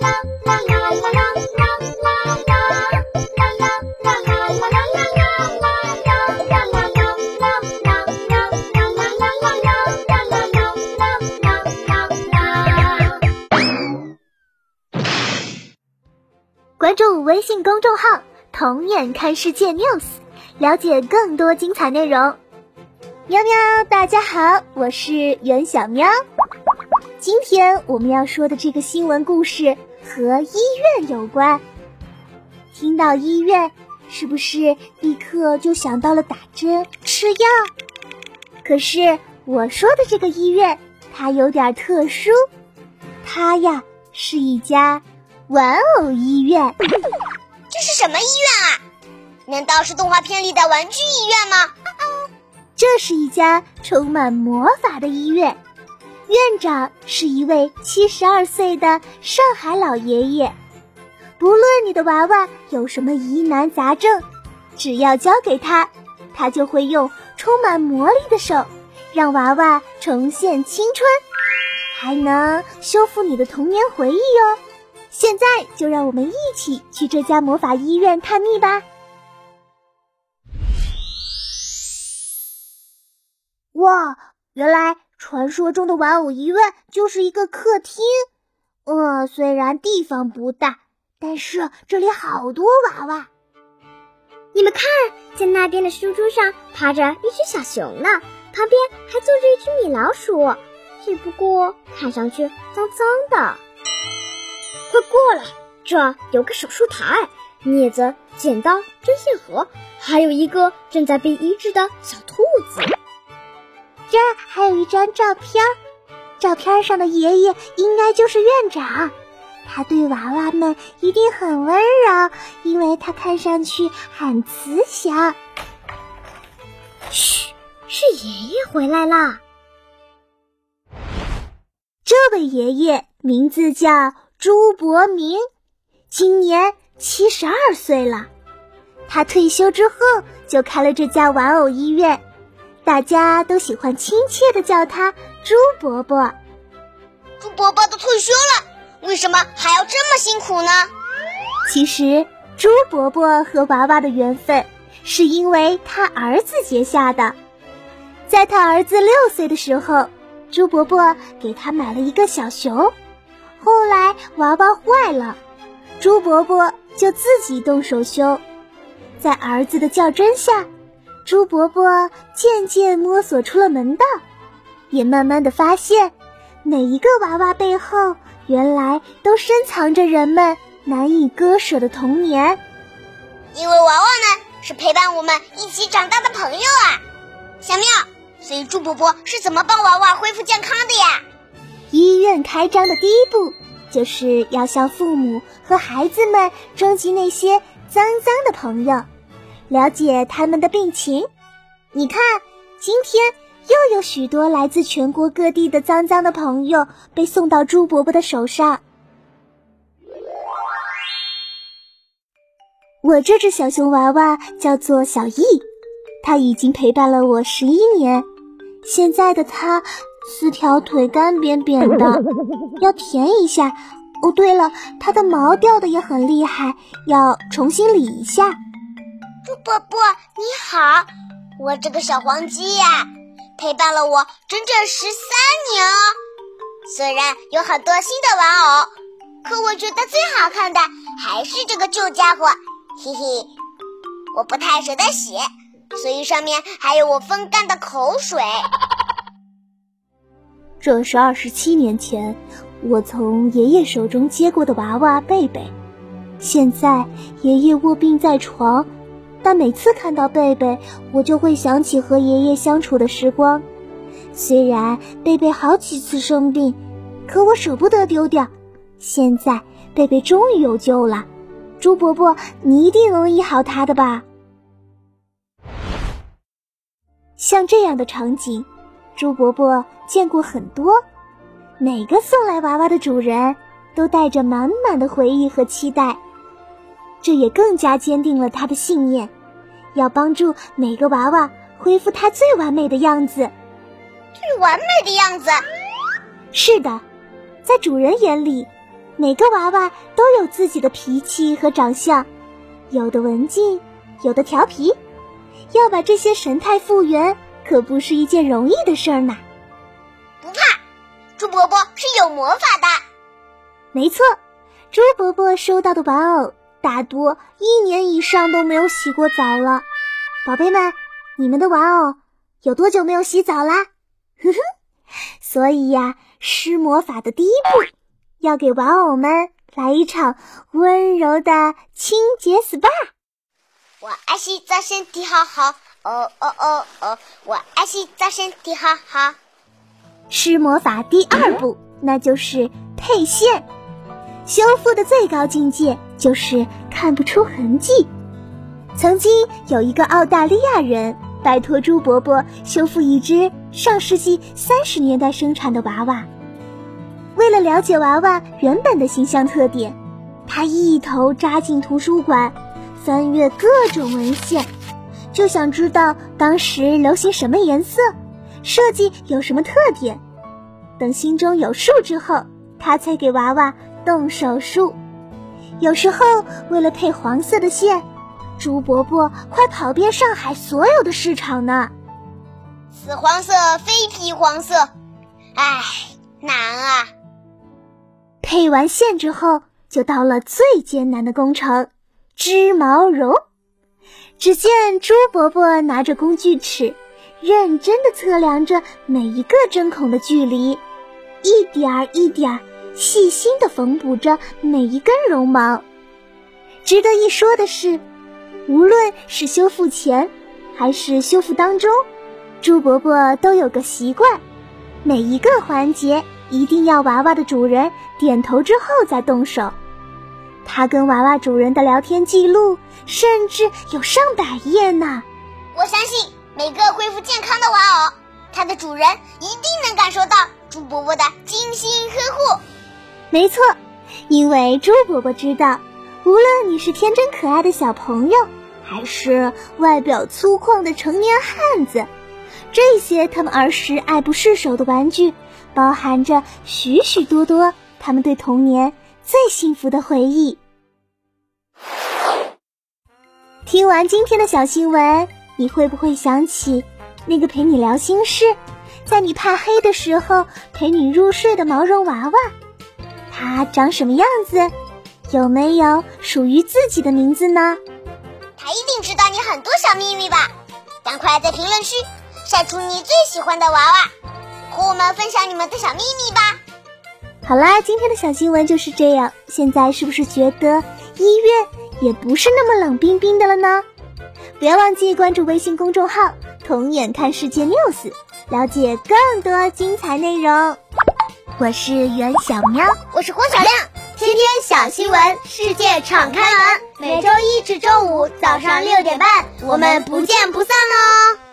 啦啦啦啦啦啦啦啦啦关注微信公众号“童眼看世界 News”，了解更多精彩内容。喵喵，大家好，我是袁小喵。今天我们要说的这个新闻故事和医院有关。听到医院，是不是立刻就想到了打针吃药？可是我说的这个医院，它有点特殊，它呀是一家。玩偶医院，这是什么医院啊？难道是动画片里的玩具医院吗？这是一家充满魔法的医院，院长是一位七十二岁的上海老爷爷。不论你的娃娃有什么疑难杂症，只要交给他，他就会用充满魔力的手让娃娃重现青春，还能修复你的童年回忆哟。现在就让我们一起去这家魔法医院探秘吧！哇，原来传说中的玩偶医院就是一个客厅。呃，虽然地方不大，但是这里好多娃娃。你们看，在那边的书桌上趴着一只小熊呢，旁边还坐着一只米老鼠，只不过看上去脏脏的。快过来！这有个手术台、镊子、剪刀、针线盒，还有一个正在被医治的小兔子。这儿还有一张照片，照片上的爷爷应该就是院长。他对娃娃们一定很温柔，因为他看上去很慈祥。嘘，是爷爷回来啦！这位爷爷名字叫。朱伯明今年七十二岁了，他退休之后就开了这家玩偶医院，大家都喜欢亲切的叫他猪伯伯。猪伯伯都退休了，为什么还要这么辛苦呢？其实，猪伯伯和娃娃的缘分是因为他儿子结下的。在他儿子六岁的时候，猪伯伯给他买了一个小熊。后来娃娃坏了，猪伯伯就自己动手修。在儿子的较真下，朱伯伯渐渐摸索出了门道，也慢慢的发现，每一个娃娃背后原来都深藏着人们难以割舍的童年。因为娃娃们是陪伴我们一起长大的朋友啊，小妙，所以朱伯伯是怎么帮娃娃恢复健康的呀？医院开张的第一步，就是要向父母和孩子们征集那些脏脏的朋友，了解他们的病情。你看，今天又有许多来自全国各地的脏脏的朋友被送到朱伯伯的手上。我这只小熊娃娃叫做小易，它已经陪伴了我十一年，现在的它。四条腿干扁扁的，要舔一下。哦，对了，它的毛掉的也很厉害，要重新理一下。猪伯伯你好，我这个小黄鸡呀，陪伴了我整整十三年哦。虽然有很多新的玩偶，可我觉得最好看的还是这个旧家伙，嘿嘿。我不太舍得洗，所以上面还有我风干的口水。这是二十七年前我从爷爷手中接过的娃娃贝贝。现在爷爷卧病在床，但每次看到贝贝，我就会想起和爷爷相处的时光。虽然贝贝好几次生病，可我舍不得丢掉。现在贝贝终于有救了，猪伯伯，你一定能医好他的吧？像这样的场景。猪伯伯见过很多，每个送来娃娃的主人都带着满满的回忆和期待，这也更加坚定了他的信念，要帮助每个娃娃恢复他最完美的样子。最完美的样子？是的，在主人眼里，每个娃娃都有自己的脾气和长相，有的文静，有的调皮。要把这些神态复原，可不是一件容易的事儿呢。不怕，猪伯伯是有魔法的。没错，猪伯伯收到的玩偶大多一年以上都没有洗过澡了。宝贝们，你们的玩偶有多久没有洗澡啦？呵呵，所以呀，施魔法的第一步，要给玩偶们来一场温柔的清洁 SPA。我爱洗澡，身体好好。哦哦哦哦，我爱洗澡，身体好好。施魔法第二步，那就是配线。修复的最高境界就是看不出痕迹。曾经有一个澳大利亚人拜托朱伯伯修复一只上世纪三十年代生产的娃娃。为了了解娃娃原本的形象特点，他一头扎进图书馆，翻阅各种文献，就想知道当时流行什么颜色，设计有什么特点。等心中有数之后，他才给娃娃。动手术，有时候为了配黄色的线，猪伯伯快跑遍上海所有的市场呢。此黄色非皮黄色，唉，难啊！配完线之后，就到了最艰难的工程——织毛绒。只见猪伯伯拿着工具尺，认真的测量着每一个针孔的距离，一点儿一点儿。细心地缝补着每一根绒毛。值得一说的是，无论是修复前还是修复当中，猪伯伯都有个习惯：每一个环节一定要娃娃的主人点头之后再动手。他跟娃娃主人的聊天记录甚至有上百页呢。我相信每个恢复健康的玩偶，它的主人一定能感受到猪伯伯的精心呵护。没错，因为猪伯伯知道，无论你是天真可爱的小朋友，还是外表粗犷的成年汉子，这些他们儿时爱不释手的玩具，包含着许许多多他们对童年最幸福的回忆。听完今天的小新闻，你会不会想起那个陪你聊心事，在你怕黑的时候陪你入睡的毛绒娃娃？它长什么样子？有没有属于自己的名字呢？它一定知道你很多小秘密吧？赶快在评论区晒出你最喜欢的娃娃，和我们分享你们的小秘密吧！好啦，今天的小新闻就是这样。现在是不是觉得医院也不是那么冷冰冰的了呢？不要忘记关注微信公众号“童眼看世界 news”，了解更多精彩内容。我是袁小喵，我是郭小亮，天天小新闻，世界敞开门，每周一至周五早上六点半，我们不见不散喽。